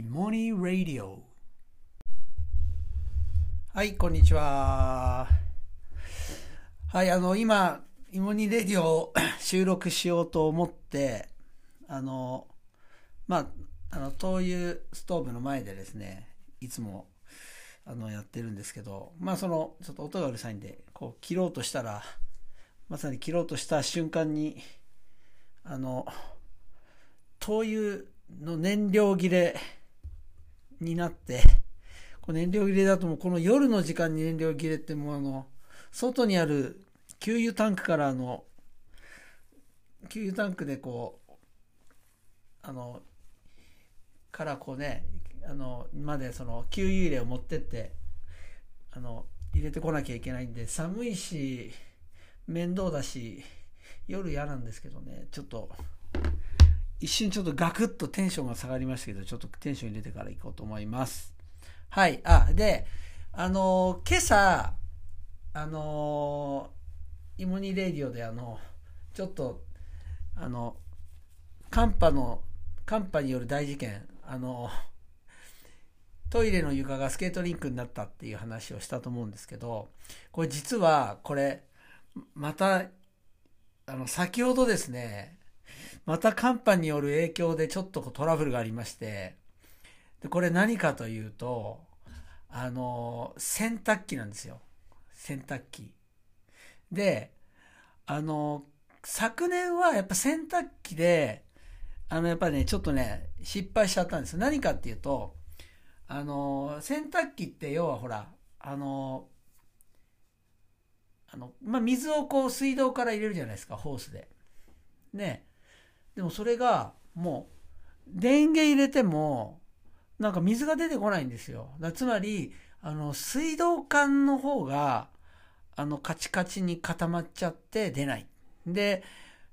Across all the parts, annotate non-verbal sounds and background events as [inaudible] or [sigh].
イモニーラディオはいこんにちは。はいあの今イモニーレディオを [coughs] 収録しようと思ってあのまああの灯油ストーブの前でですねいつもあのやってるんですけどまあそのちょっと音がうるさいんでこう切ろうとしたらまさに切ろうとした瞬間にあの灯油の燃料切れになってこの燃料切れだともうこの夜の時間に燃料切れってもうあの外にある給油タンクからの給油タンクでこうあのからこうねあのまでその給油入れを持ってってあの入れてこなきゃいけないんで寒いし面倒だし夜嫌なんですけどねちょっと一瞬ちょっとガクッとテンションが下がりましたけどちょっとテンション入れてから行こうと思います。はい。あであの今朝あのイモニレディオであのちょっとあの寒波の寒波による大事件あのトイレの床がスケートリンクになったっていう話をしたと思うんですけどこれ実はこれまたあの先ほどですねまた寒波による影響でちょっとトラブルがありまして。でこれ何かというとあの洗濯機なんですよ。洗濯機。であの昨年はやっぱ洗濯機であのやっぱねちょっとね失敗しちゃったんです何かっていうとあの洗濯機って要はほらあのあの、まあ、水をこう水道から入れるじゃないですかホースで。ね。でもそれがもう電源入れてもなんか水が出てこないんですよ。つまりあの水道管の方があのカチカチに固まっちゃって出ない。で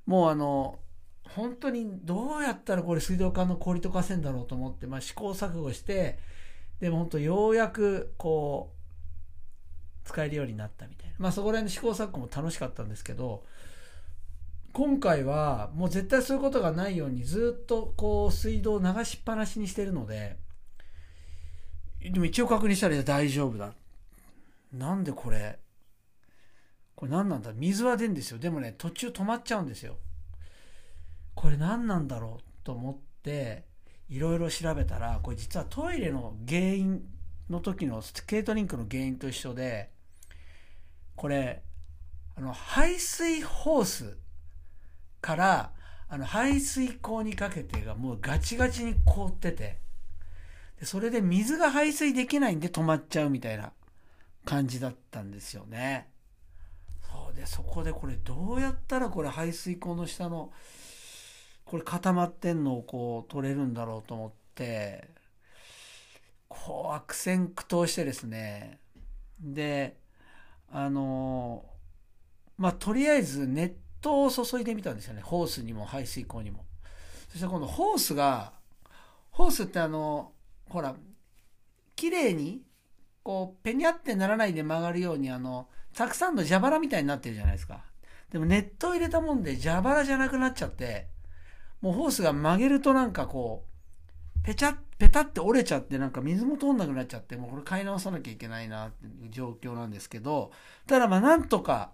もうあの本当にどうやったらこれ水道管の氷溶かせんだろうと思って、まあ、試行錯誤してでも本当ようやくこう使えるようになったみたいなまあそこら辺の試行錯誤も楽しかったんですけど今回はもう絶対そういうことがないようにずっとこう水道を流しっぱなしにしてるのででも一応確認したら大丈夫だ。なんでこれ？これ何なんだ？水は出るんですよ。でもね途中止まっちゃうんですよ。これ何なんだろうと思っていろいろ調べたらこれ実はトイレの原因の時のスケートリンクの原因と一緒でこれあの排水ホースからあの排水口にかけてがもうガチガチに凍っててでそれで水が排水できないんで止まっちゃうみたいな感じだったんですよね。そうでそこでこれどうやったらこれ排水口の下のこれ固まってんのをこう取れるんだろうと思ってこう悪戦苦闘してですねであのまあとりあえず熱湯を注いでみたんですよね。ホースにも排水口にも。そして今度ホースがホースってあのほら綺麗にこうペニャってならないで曲がるようにあのたくさんの蛇腹みたいになってるじゃないですか。でも熱湯入れたもんで蛇腹じゃなくなっちゃってもうホースが曲げるとなんかこう、ペチャッ、ペタって折れちゃってなんか水も通んなくなっちゃって、もうこれ買い直さなきゃいけないなっていう状況なんですけど、ただまあなんとか、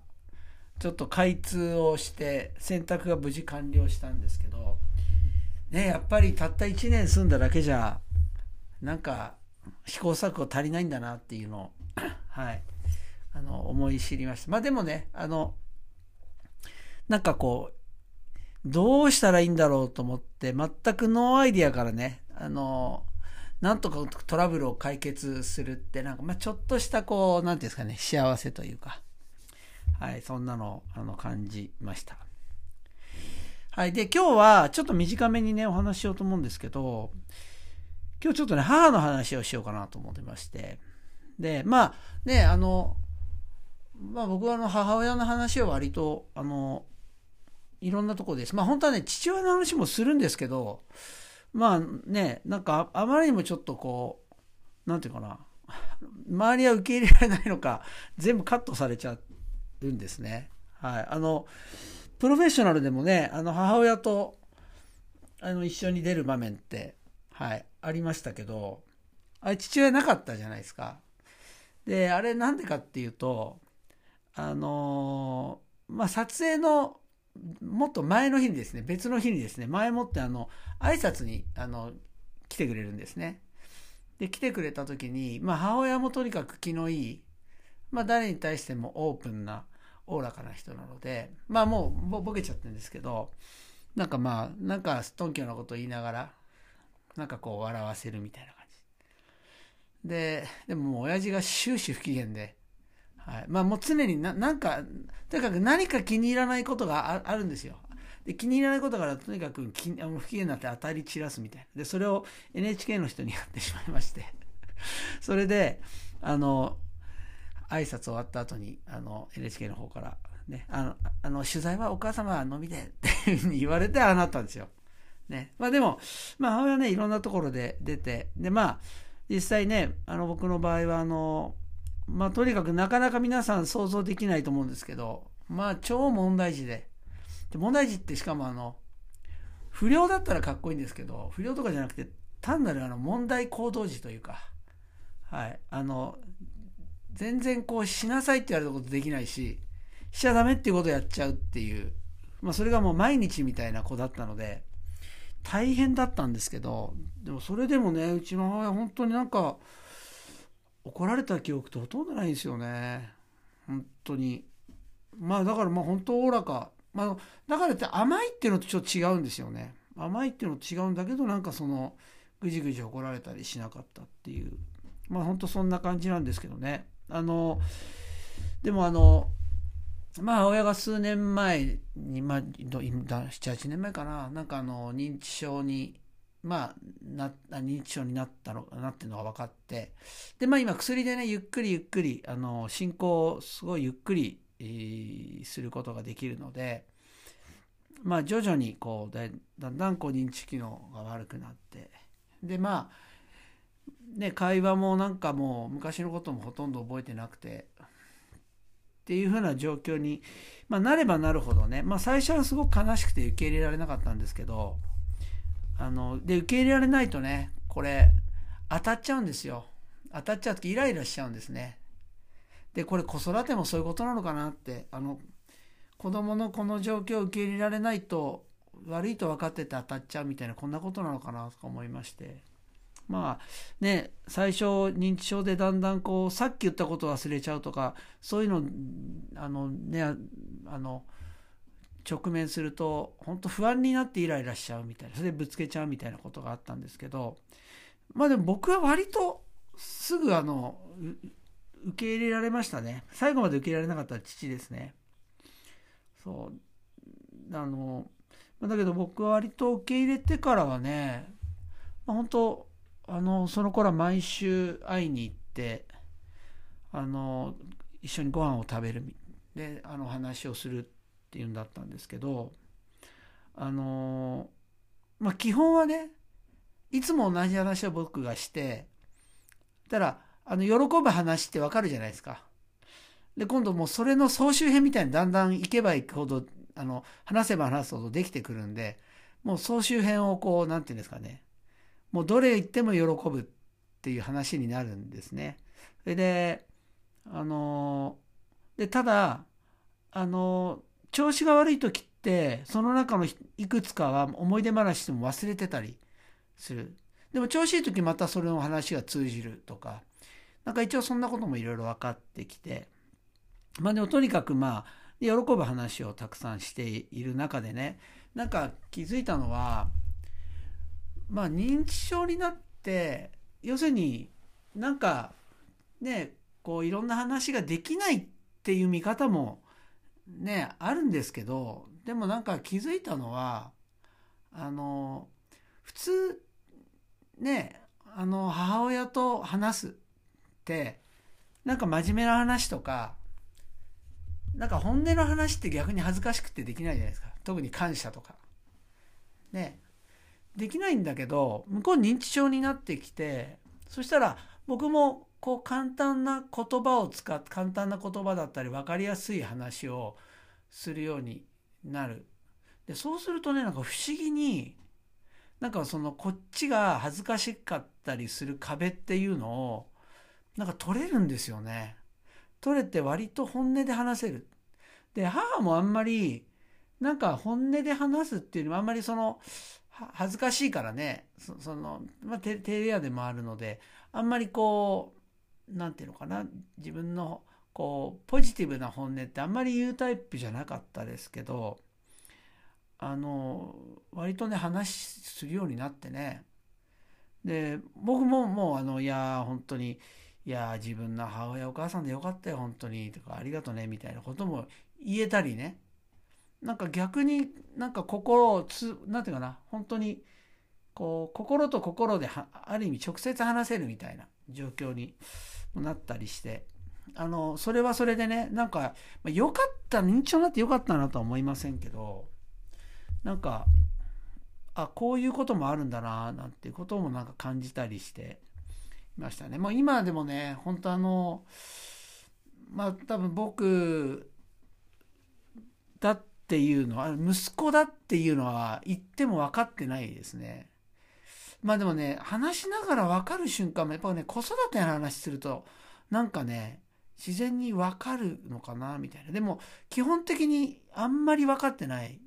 ちょっと開通をして洗濯が無事完了したんですけど、ね、やっぱりたった1年住んだだけじゃ、なんか試行錯誤足りないんだなっていうのを、[coughs] はい、あの、思い知りました。まあでもね、あの、なんかこう、どうしたらいいんだろうと思って、全く no idea からね、あの、なんとかトラブルを解決するって、なんか、まあ、ちょっとしたこう、なんていうんですかね、幸せというか、はい、そんなのあの感じました。はい。で、今日はちょっと短めにね、お話ししようと思うんですけど、今日ちょっとね、母の話をしようかなと思ってまして、で、まあ、ね、あの、まあ僕はあの母親の話を割と、あの、いろんなとこです。まあ本当はね、父親の話もするんですけど、まあね、なんかあまりにもちょっとこう、なんていうかな、周りは受け入れられないのか、全部カットされちゃうんですね。はい。あの、プロフェッショナルでもね、あの母親とあの一緒に出る場面ってはい、ありましたけど、あれ父親なかったじゃないですか。で、あれなんでかっていうと、あのーまあ、撮影のもっと前の日にですね、別の日にですね、前もってあの、挨拶に、あの、来てくれるんですね。で、来てくれた時に、まあ、母親もとにかく気のいい、まあ、誰に対してもオープンな、おおらかな人なので、まあ、もう、ボケちゃってるんですけど、なんかまあ、なんか、ストンキョなこと言いながら、なんかこう、笑わせるみたいな感じ。で、でももう、親父が終始不機嫌で、はい。まあもう常にな、なんか、とにかく何か気に入らないことがああるんですよ。で、気に入らないことからとにかくき不機嫌になって当たり散らすみたいな。で、それを NHK の人にやってしまいまして。それで、あの、挨拶終わった後に、あの、NHK の方から、ね、あの、あの取材はお母様は飲みでっていうふうに言われてああなったんですよ。ね。まあでも、まあ母親はね、いろんなところで出て、で、まあ、実際ね、あの、僕の場合は、あの、まあ、とにかくなかなか皆さん想像できないと思うんですけど、まあ、超問題児で。で問題児ってしかもあの、不良だったらかっこいいんですけど、不良とかじゃなくて、単なるあの問題行動児というか、はい、あの、全然こうしなさいって言われたことできないし、しちゃダメっていうことをやっちゃうっていう、まあそれがもう毎日みたいな子だったので、大変だったんですけど、でもそれでもね、うちの母親本当になんか、怒られた記憶ってほとんどないんですよね。本当に。まあだからまあ本当おおらか。まあだからって甘いっていうのとちょっと違うんですよね。甘いっていうのと違うんだけどなんかそのぐじぐじ怒られたりしなかったっていう。まあ本当そんな感じなんですけどね。あの、でもあの、まあ親が数年前に、まあ、7、8年前かな、なんかあの認知症にまあ、な、認知症になったの、なってるのが分かって、で、まあ今薬でね、ゆっくりゆっくり、あの、進行をすごいゆっくり、えーすることができるので、まあ徐々にこうだ、だんだんこう認知機能が悪くなって、で、まあ、ね、会話もなんかもう昔のこともほとんど覚えてなくて、っていう風な状況に、まあ、なればなるほどね、まあ最初はすごく悲しくて受け入れられなかったんですけど、あの、で、受け入れられないとね、これ、当たっちゃうんですよ。当たっちゃうとイライラしちゃうんですね。で、これ子育てもそういうことなのかなって、あの、子供のこの状況を受け入れられないと、悪いと分かってて当たっちゃうみたいな、こんなことなのかなとか思いまして。まあね、最初認知症でだんだんこう、さっき言ったことを忘れちゃうとか、そういうの、あのね、あの、直面すると本当不安になってイライラしちゃうみたいなそれでぶつけちゃうみたいなことがあったんですけどまあでも僕は割とすぐあの受け入れられましたね。最後まで受け入れられなかった父ですね。そう。あのだけど僕は割と受け入れてからはね、まあ、本当あのその頃は毎週会いに行ってあの一緒にご飯を食べるであの話をするっていうんだったんですけどあのまあ基本はねいつも同じ話を僕がしてたらあの喜ぶ話ってわかるじゃないですか。で今度もうそれの総集編みたいにだんだん行けば行くほどあの話せば話すほどできてくるんでもう総集編をこう何て言うんですかねもうどれ言っても喜ぶっていう話になるんですね。それであのでただあの調子が悪い時ってその中のいくつかは思い出話しても忘れてたりする。でも調子いい時またそれの話が通じるとか。なんか一応そんなこともいろいろ分かってきて。まあでもとにかくまあ喜ぶ話をたくさんしている中でねなんか気づいたのはまあ認知症になって要するになんかねこういろんな話ができないっていう見方もねあるんですけどでもなんか気づいたのはあの普通ねあの母親と話すってなんか真面目な話とかなんか本音の話って逆に恥ずかしくてできないじゃないですか。特に感謝とか。ね。できないんだけど向こう認知症になってきてそしたら僕もこう簡単な言葉を使って簡単な言葉だったり分かりやすい話をするようになるでそうするとねなんか不思議になんかそのこっちが恥ずかしかったりする壁っていうのをなんか取れるんですよね。取れて割と本音で話せる。で母もあんまりなんか本音で話すっていうのはあんまりその恥ずかしいからね。その、まあ、テレアでもあるのであんまりこう何て言うのかな。自分のこうポジティブな本音ってあんまり言うタイプじゃなかったですけどあの割とね話するようになってね。で僕ももうあのいや本当にいや自分の母親お母さんでよかったよ本当にとかありがとねみたいなことも言えたりね。なんか逆になんか心をつなんていうかな本当にこう心と心である意味直接話せるみたいな状況になったりしてあのそれはそれでねなんか良かった認知症になって良かったなとは思いませんけどなんかあこういうこともあるんだななんていうこともなんか感じたりしていましたね。まあ、今でもね本当あのまあ多分僕だってていうのは息子だっていうのは言っても分かってないですね。まあでもね話しながら分かる瞬間もやっぱね子育ての話するとなんかね自然に分かるのかなみたいな。でも基本的にあんまり分かってない。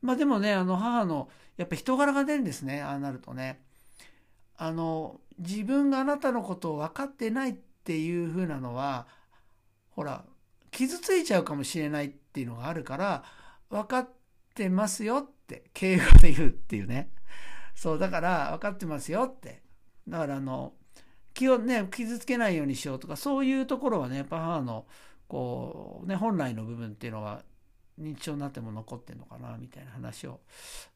まあでもねあの母のやっぱ人柄が出るんですねああなるとね。あの自分があなたのことを分かってないっていう風なのはほら傷ついちゃうかもしれないっていうのがあるから分かってますよって敬語で言うっていうねそうだから分かってますよってだからあの気をね傷つけないようにしようとかそういうところはねやっぱ母のこうね本来の部分っていうのは認知症になっても残ってんのかなみたいな話を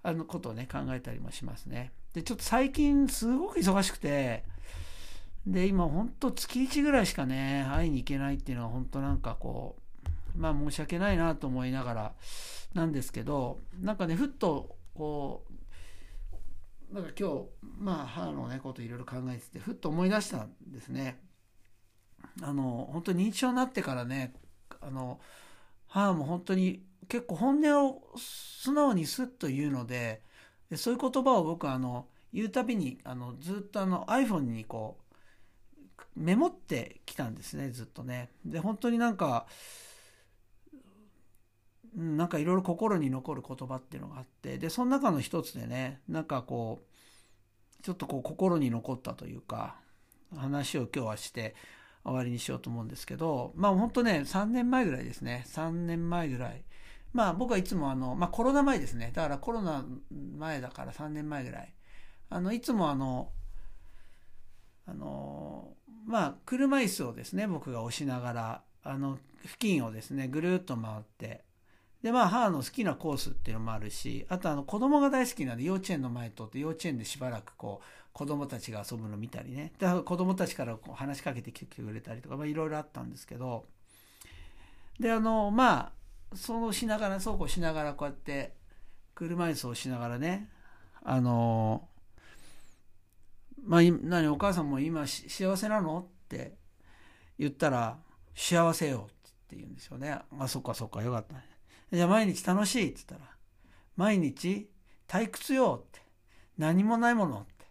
あのことをね考えたりもしますね。でちょっと最近すごく忙しくてで今ほんと月1ぐらいしかね会いに行けないっていうのは本当なんかこうまあ申し訳ないなと思いながらなんですけどなんかねふっとこうなんか今日まあ母のねこといろいろ考えててふっと思い出したんですね。あの本当に認知症になってからねあの母も本当に結構本音を素直にスッと言うのででそういう言葉を僕あの言うたびにあのずっとあの iPhone にこうメモってきたんですねずっとね。で本当になんかなんかいろいろ心に残る言葉っていうのがあってでその中の一つでねなんかこうちょっとこう心に残ったというか話を今日はして終わりにしようと思うんですけどまあ本当ね3年前ぐらいですね3年前ぐらいまあ僕はいつもあの、まあコロナ前ですね。だからコロナ前だから3年前ぐらい。あの、いつもあの、あの、まあ車椅子をですね、僕が押しながら、あの、付近をですね、ぐるっと回って、で、まあ母の好きなコースっていうのもあるし、あとあの子供が大好きなんで幼稚園の前通って幼稚園でしばらくこう、子供たちが遊ぶの見たりね。だから子供たちからこう話しかけてきてくれたりとか、まあいろいろあったんですけど、で、あの、まあ、そうしながらそうこうしながらこうやって車椅子をしながらねあのまあ何お母さんも今幸せなのって言ったら幸せよって言うんですよね。あそっかそっかよかったね。じゃあ毎日楽しいって言ったら毎日退屈よって何もないものって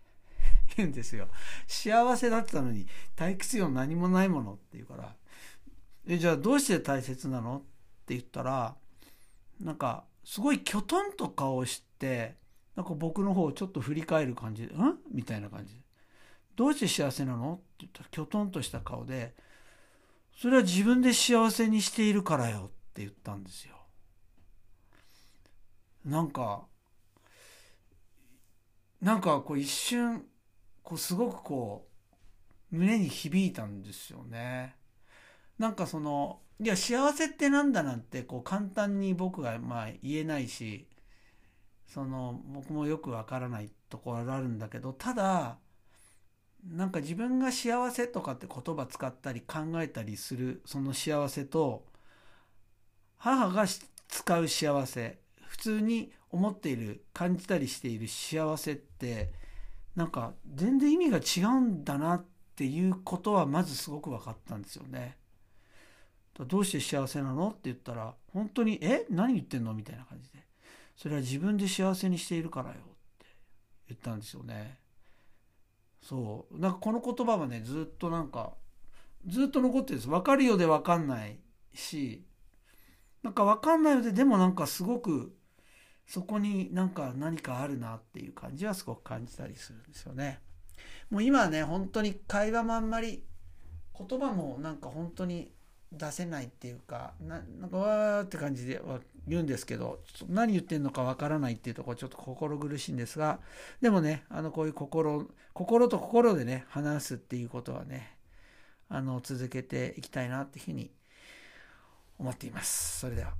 言うんですよ幸せだったのに退屈よ何もないものって言うからえじゃあどうして大切なの？って言ったらなんかすごいきょとんと顔をしてなんか僕の方をちょっと振り返る感じで「ん?」みたいな感じで「どうして幸せなの?」って言ったらきょとんとした顔で「それは自分で幸せにしているからよ」って言ったんですよ。なんかなんかこう一瞬こうすごくこう胸に響いたんですよね。なんかそのいや幸せってなんだなんてこう簡単に僕がまあ言えないしその僕もよくわからないところあるんだけどただなんか自分が幸せとかって言葉使ったり考えたりするその幸せと母が使う幸せ普通に思っている感じたりしている幸せってなんか全然意味が違うんだなっていうことはまずすごく分かったんですよね。どうして幸せなの？って言ったら本当に「え？何言ってんの?」みたいな感じで「それは自分で幸せにしているからよ」って言ったんですよね。そうなんかこの言葉はねずっとなんかずっと残ってるんです分かるようで分かんないしなんか分かんないのででもなんかすごくそこになんか何かあるなっていう感じはすごく感じたりするんですよね。もう今はね本当に会話もあんまり言葉もなんか本当に出せないっていうかなんかわーって感じでは言うんですけど何言ってんのかわからないっていうところちょっと心苦しいんですがでもねあのこういう心心と心でね話すっていうことはねあの続けていきたいなっていうふうに思っています。それでは